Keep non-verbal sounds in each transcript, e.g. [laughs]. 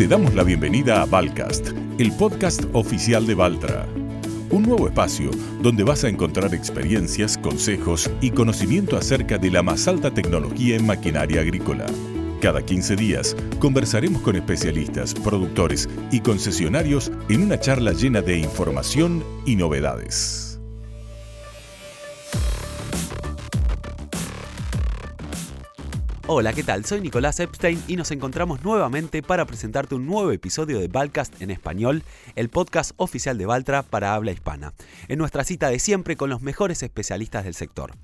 Te damos la bienvenida a Valcast, el podcast oficial de Valtra. Un nuevo espacio donde vas a encontrar experiencias, consejos y conocimiento acerca de la más alta tecnología en maquinaria agrícola. Cada 15 días conversaremos con especialistas, productores y concesionarios en una charla llena de información y novedades. Hola, ¿qué tal? Soy Nicolás Epstein y nos encontramos nuevamente para presentarte un nuevo episodio de Valcast en español, el podcast oficial de Valtra para habla hispana, en nuestra cita de siempre con los mejores especialistas del sector.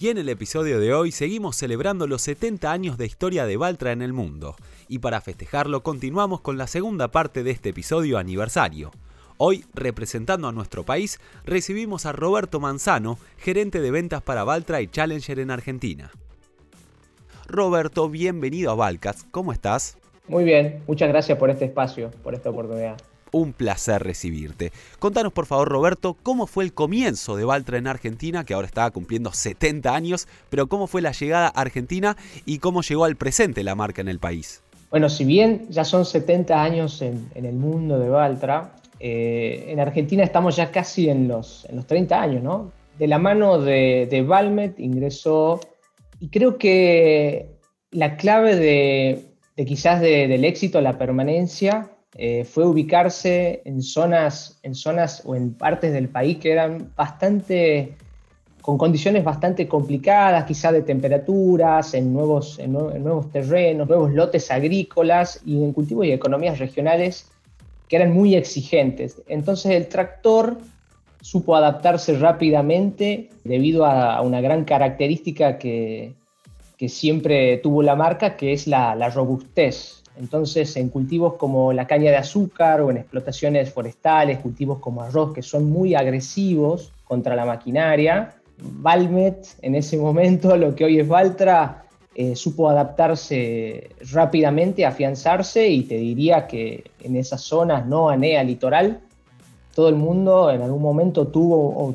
Y en el episodio de hoy seguimos celebrando los 70 años de historia de Valtra en el mundo, y para festejarlo continuamos con la segunda parte de este episodio aniversario. Hoy, representando a nuestro país, recibimos a Roberto Manzano, gerente de ventas para Valtra y Challenger en Argentina. Roberto, bienvenido a Valcas. ¿Cómo estás? Muy bien, muchas gracias por este espacio, por esta oportunidad. Un placer recibirte. Contanos por favor, Roberto, cómo fue el comienzo de Valtra en Argentina, que ahora está cumpliendo 70 años, pero cómo fue la llegada a Argentina y cómo llegó al presente la marca en el país. Bueno, si bien ya son 70 años en, el mundo de Valtra, eh, en Argentina estamos ya casi en los, en los 30 años, ¿no? De la mano de, de Valmet ingresó y creo que la clave de, quizás del éxito, la permanencia, eh, fue ubicarse en zonas, en zonas o en partes del país que eran bastante, con condiciones bastante complicadas, quizás de temperaturas, en nuevos, en nuevos terrenos, nuevos lotes agrícolas y en cultivos y economías regionales que eran muy exigentes. Entonces el tractor supo adaptarse rápidamente debido a una gran característica que, siempre tuvo la marca, que es la, robustez. Entonces, en cultivos como la caña de azúcar o en explotaciones forestales, cultivos como arroz, que son muy agresivos contra la maquinaria, Valmet, en ese momento, [laughs] lo que hoy es Valtra, eh, supo adaptarse rápidamente, afianzarse y te diría que en esas zonas no anea litoral, todo el mundo en algún momento tuvo,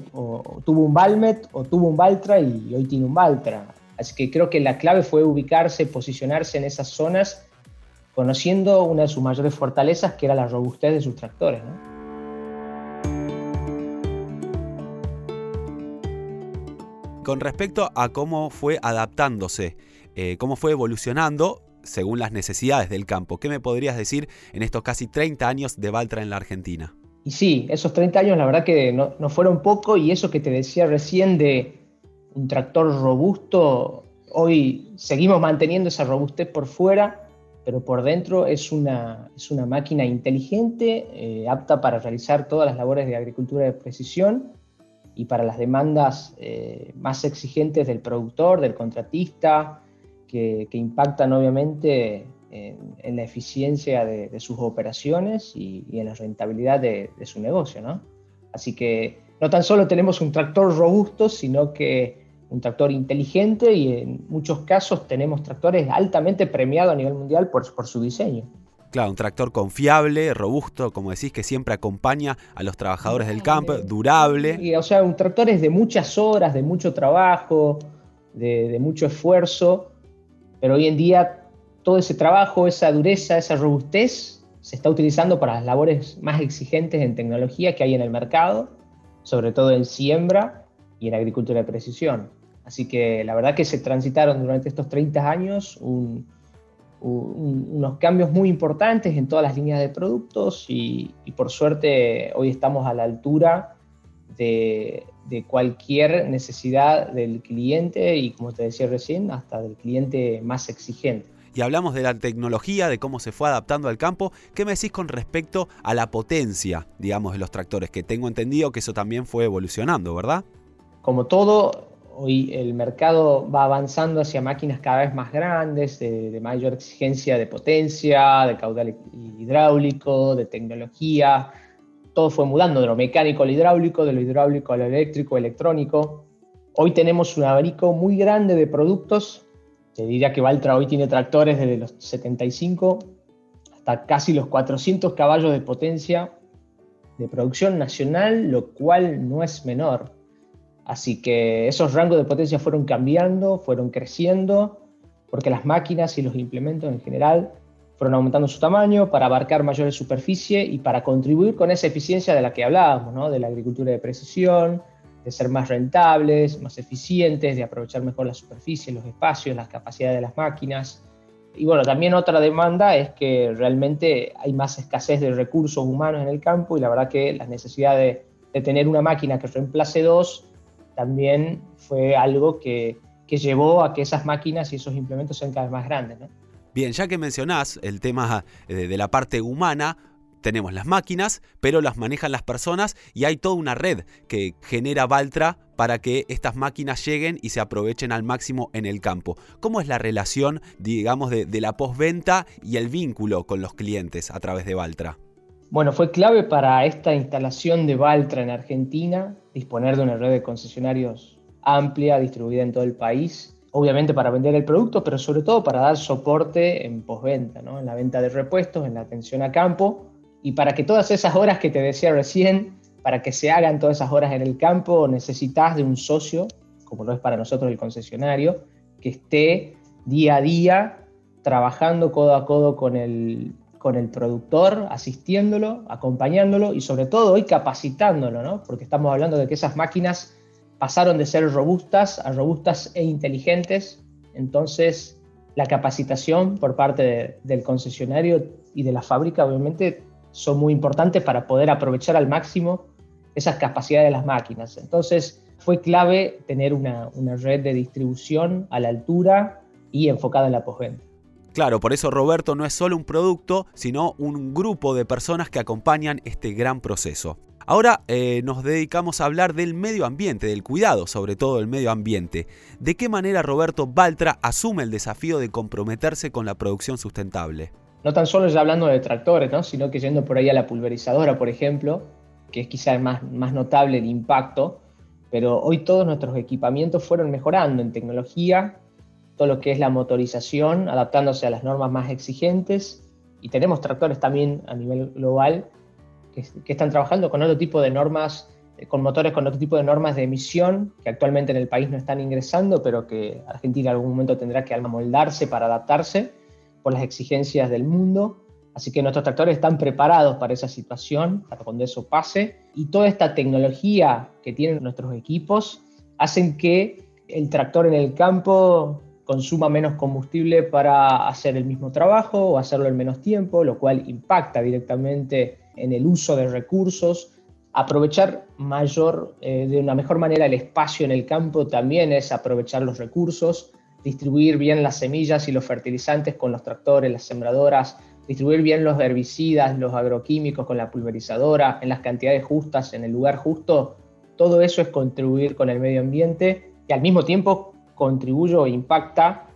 tuvo un Valmet o tuvo un Valtra y hoy tiene un Valtra. Así que creo que la clave fue ubicarse, posicionarse en esas zonas, conociendo una de sus mayores fortalezas, que era la robustez de sus tractores. Con respecto a cómo fue adaptándose, eh, cómo fue evolucionando según las necesidades del campo, ¿qué me podrías decir en estos casi 30 años de Valtra en la Argentina? Y sí, esos 30 años la verdad que no, fueron poco y eso que te decía recién de un tractor robusto, hoy seguimos manteniendo esa robustez por fuera, pero por dentro es una, es una máquina inteligente, eh, apta para realizar todas las labores de agricultura de precisión y para las demandas eh, más exigentes del productor, del contratista, que, que impactan obviamente en, la eficiencia de, sus operaciones y, en la rentabilidad de, su negocio. ¿no? Así que no tan solo tenemos un tractor robusto, sino que un tractor inteligente y en muchos casos tenemos tractores altamente premiados a nivel mundial por, por su diseño. Claro, un tractor confiable, robusto, como decís, que siempre acompaña a los trabajadores del campo, durable. Y, o sea, un tractor es de muchas horas, de mucho trabajo, de, de mucho esfuerzo, pero hoy en día todo ese trabajo, esa dureza, esa robustez se está utilizando para las labores más exigentes en tecnología que hay en el mercado, sobre todo en siembra y en agricultura de precisión. Así que la verdad que se transitaron durante estos 30 años unos cambios muy importantes en todas las líneas de productos y, por suerte hoy estamos a la altura de, de, cualquier necesidad del cliente y como te decía recién, hasta del cliente más exigente y hablamos de la tecnología, de cómo se fue adaptando al campo. ¿Qué me decís con respecto a la potencia, digamos, de los tractores? Que tengo entendido que eso también fue evolucionando, ¿verdad? Como todo, hoy el mercado va avanzando hacia máquinas cada vez más grandes, de, mayor exigencia de potencia, de caudal hidráulico, de tecnología. Todo fue mudando de lo mecánico al hidráulico, de lo hidráulico a lo eléctrico, electrónico. Hoy tenemos un abanico muy grande de productos te diría que Valtra hoy tiene tractores desde los 75 hasta casi los 400 caballos de potencia de producción nacional, lo cual no es menor. Así que esos rangos de potencia fueron cambiando, fueron creciendo, porque las máquinas y los implementos en general fueron aumentando su tamaño para abarcar mayores superficie y para contribuir con esa eficiencia de la que hablábamos, ¿no? de la agricultura de precisión, de ser más rentables, más eficientes, de aprovechar mejor la superficie, los espacios, las capacidades de las máquinas. Y bueno, también otra demanda es que realmente hay más escasez de recursos humanos en el campo y la verdad que la necesidad de, tener una máquina que reemplace dos también fue algo que, que llevó a que esas máquinas y esos implementos sean cada vez más grandes. ¿no? Bien, ya que mencionás el tema eh, de la parte humana, tenemos las máquinas, pero las manejan las personas y hay toda una red que genera Valtra para que estas máquinas lleguen y se aprovechen al máximo en el campo. ¿Cómo es la relación, digamos, de, la postventa y el vínculo con los clientes a través de Valtra? Bueno, fue clave para esta instalación de Valtra en Argentina disponer de una red de concesionarios amplia, distribuida en todo el país obviamente para vender el producto, pero sobre todo para dar soporte en postventa, en la venta de repuestos, en la atención a campo, y para que todas esas horas que te decía recién, para que se hagan todas esas horas en el campo, necesitas de un socio, como lo es para nosotros el concesionario, que esté día a día trabajando codo a codo con el, con el productor, asistiéndolo, acompañándolo y sobre todo hoy capacitándolo, ¿no? porque estamos hablando de que esas máquinas pasaron de ser robustas a robustas e inteligentes. Entonces, la capacitación por parte del concesionario y de la fábrica, obviamente, son muy importantes para poder aprovechar al máximo esas capacidades de las máquinas. Entonces, fue clave tener una, red de distribución a la altura y enfocada en la postventa. Claro, por eso Roberto no es solo un producto, sino un grupo de personas que acompañan este gran proceso. Ahora eh, nos dedicamos a hablar del medio ambiente, del cuidado sobre todo del medio ambiente. ¿De qué manera Roberto Baltra asume el desafío de comprometerse con la producción sustentable? No tan solo ya hablando de tractores, ¿no? sino que yendo por ahí a la pulverizadora, por ejemplo, que es quizás más, más notable el impacto, pero hoy todos nuestros equipamientos fueron mejorando en tecnología, todo lo que es la motorización, adaptándose a las normas más exigentes, y tenemos tractores también a nivel global que, están trabajando con otro tipo de normas, eh, con motores con otro tipo de normas de emisión, que actualmente en el país no están ingresando, pero que Argentina en algún momento tendrá que amoldarse para adaptarse por las exigencias del mundo. Así que nuestros tractores están preparados para esa situación, para cuando eso pase. Y toda esta tecnología que tienen nuestros equipos hacen que el tractor en el campo consuma menos combustible para hacer el mismo trabajo o hacerlo en menos tiempo, lo cual impacta directamente en el uso de recursos. Aprovechar mayor, eh, de una mejor manera el espacio en el campo también es aprovechar los recursos, distribuir bien las semillas y los fertilizantes con los tractores, las sembradoras, distribuir bien los herbicidas, los agroquímicos con la pulverizadora, en las cantidades justas, en el lugar justo. Todo eso es contribuir con el medio ambiente y al mismo tiempo contribuye o impacta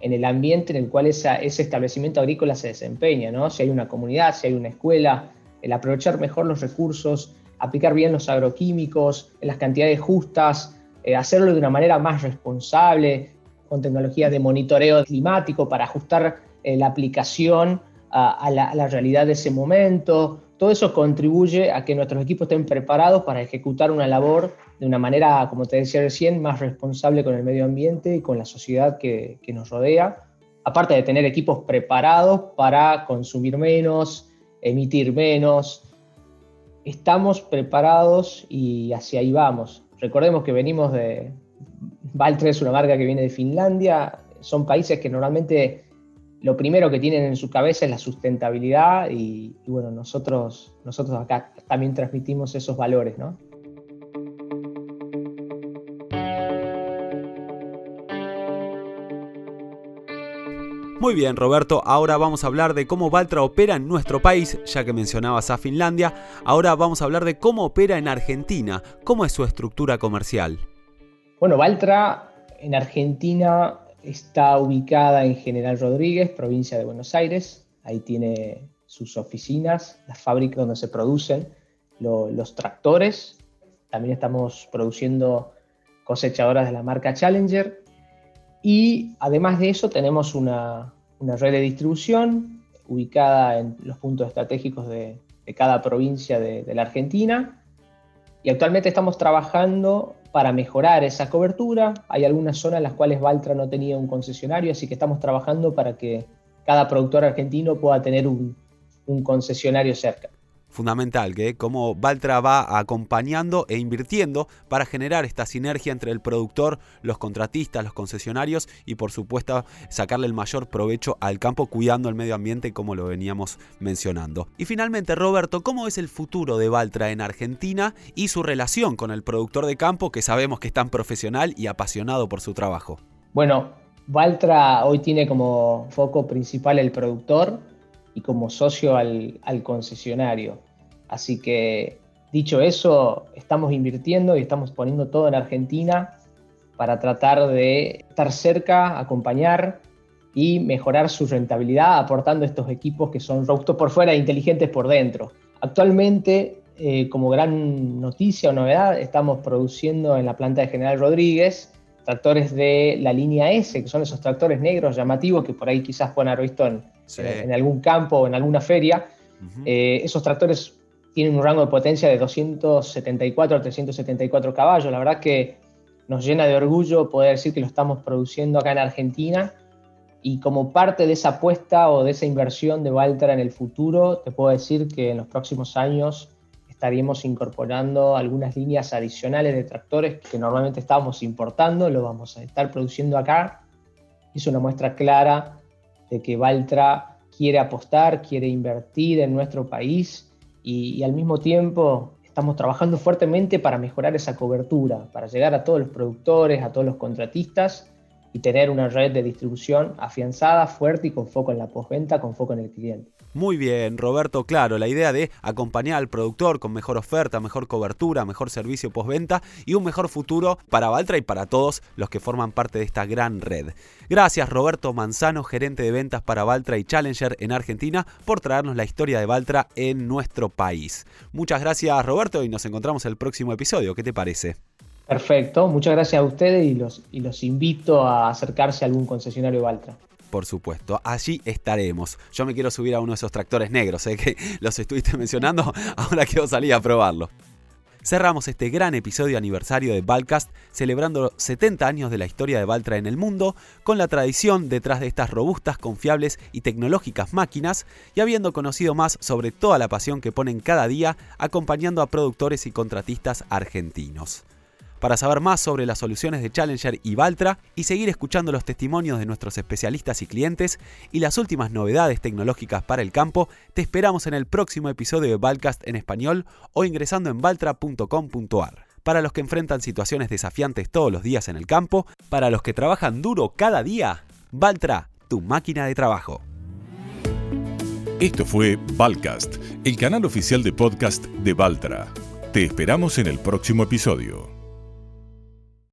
en el ambiente en el cual ese establecimiento agrícola se desempeña, ¿no? Si hay una comunidad, si hay una escuela, el aprovechar mejor los recursos, aplicar bien los agroquímicos en las cantidades justas, eh, hacerlo de una manera más responsable, con tecnologías de monitoreo climático para ajustar eh, la aplicación a, la, realidad de ese momento. Todo eso contribuye a que nuestros equipos estén preparados para ejecutar una labor de una manera, como te decía recién, más responsable con el medio ambiente y con la sociedad que, que nos rodea. Aparte de tener equipos preparados para consumir menos, emitir menos. Estamos preparados y hacia ahí vamos. Recordemos que venimos de... Valtre es una marca que viene de Finlandia. Son países que normalmente lo primero que tienen en su cabeza es la sustentabilidad y, y bueno, nosotros, nosotros acá también transmitimos esos valores, ¿no? Muy bien, Roberto, ahora vamos a hablar de cómo Valtra opera en nuestro país, ya que mencionabas a Finlandia. Ahora vamos a hablar de cómo opera en Argentina, cómo es su estructura comercial. Bueno, Valtra en Argentina está ubicada en General Rodríguez, provincia de Buenos Aires. Ahí tiene sus oficinas, las fábricas donde se producen los tractores. También estamos produciendo cosechadoras de la marca Challenger y además de eso tenemos una, red de distribución ubicada en los puntos estratégicos de, cada provincia de, la Argentina. Y actualmente estamos trabajando para mejorar esa cobertura. Hay algunas zonas en las cuales Valtra no tenía un concesionario, así que estamos trabajando para que cada productor argentino pueda tener un concesionario cerca fundamental, que como Valtra va acompañando e invirtiendo para generar esta sinergia entre el productor, los contratistas, los concesionarios y por supuesto sacarle el mayor provecho al campo cuidando el medio ambiente como lo veníamos mencionando. Y finalmente, Roberto, ¿cómo es el futuro de Valtra en Argentina y su relación con el productor de campo que sabemos que es tan profesional y apasionado por su trabajo? Bueno, Valtra hoy tiene como foco principal el productor, y como socio al, concesionario. Así que, dicho eso, estamos invirtiendo y estamos poniendo todo en Argentina para tratar de estar cerca, acompañar y mejorar su rentabilidad aportando estos equipos que son robustos por fuera e inteligentes por dentro. Actualmente, eh, como gran noticia o novedad, estamos produciendo en la planta de General Rodríguez tractores de la línea S, que son esos tractores negros llamativos que por ahí quizás pueden haber en, algún campo o en alguna feria. Eh, esos tractores tienen un rango de potencia de 274 a 374 caballos. La verdad que nos llena de orgullo poder decir que lo estamos produciendo acá en Argentina. Y como parte de esa apuesta o de esa inversión de Valtra en el futuro, te puedo decir que en los próximos años estaríamos incorporando algunas líneas adicionales de tractores que normalmente estábamos importando, lo vamos a estar produciendo acá. Es una muestra clara de que Valtra quiere apostar, quiere invertir en nuestro país y, al mismo tiempo estamos trabajando fuertemente para mejorar esa cobertura, para llegar a todos los productores, a todos los contratistas y tener una red de distribución afianzada, fuerte y con foco en la postventa, con foco en el cliente. Muy bien, Roberto, claro, la idea de acompañar al productor con mejor oferta, mejor cobertura, mejor servicio postventa y un mejor futuro para Valtra y para todos los que forman parte de esta gran red. Gracias Roberto Manzano, gerente de ventas para Valtra y Challenger en Argentina, por traernos la historia de Valtra en nuestro país. Muchas gracias Roberto y nos encontramos el próximo episodio. ¿Qué te parece? Perfecto, muchas gracias a ustedes y los, invito a acercarse a algún concesionario Valtra por supuesto. Allí estaremos. Yo me quiero subir a uno de esos tractores negros, ¿eh? [laughs] que los estuviste mencionando, ahora quiero salir a probarlo. Cerramos este gran episodio aniversario de Valcast celebrando 70 años de la historia de Valtra en el mundo, con la tradición detrás de estas robustas, confiables y tecnológicas máquinas, y habiendo conocido más sobre toda la pasión que ponen cada día acompañando a productores y contratistas argentinos. Para saber más sobre las soluciones de Challenger y Valtra y seguir escuchando los testimonios de nuestros especialistas y clientes y las últimas novedades tecnológicas para el campo, te esperamos en el próximo episodio de Valcast en español o ingresando en valtra.com.ar. Para los que enfrentan situaciones desafiantes todos los días en el campo, para los que trabajan duro cada día, Valtra, tu máquina de trabajo. Esto fue Valcast, el canal oficial de podcast de Valtra. Te esperamos en el próximo episodio.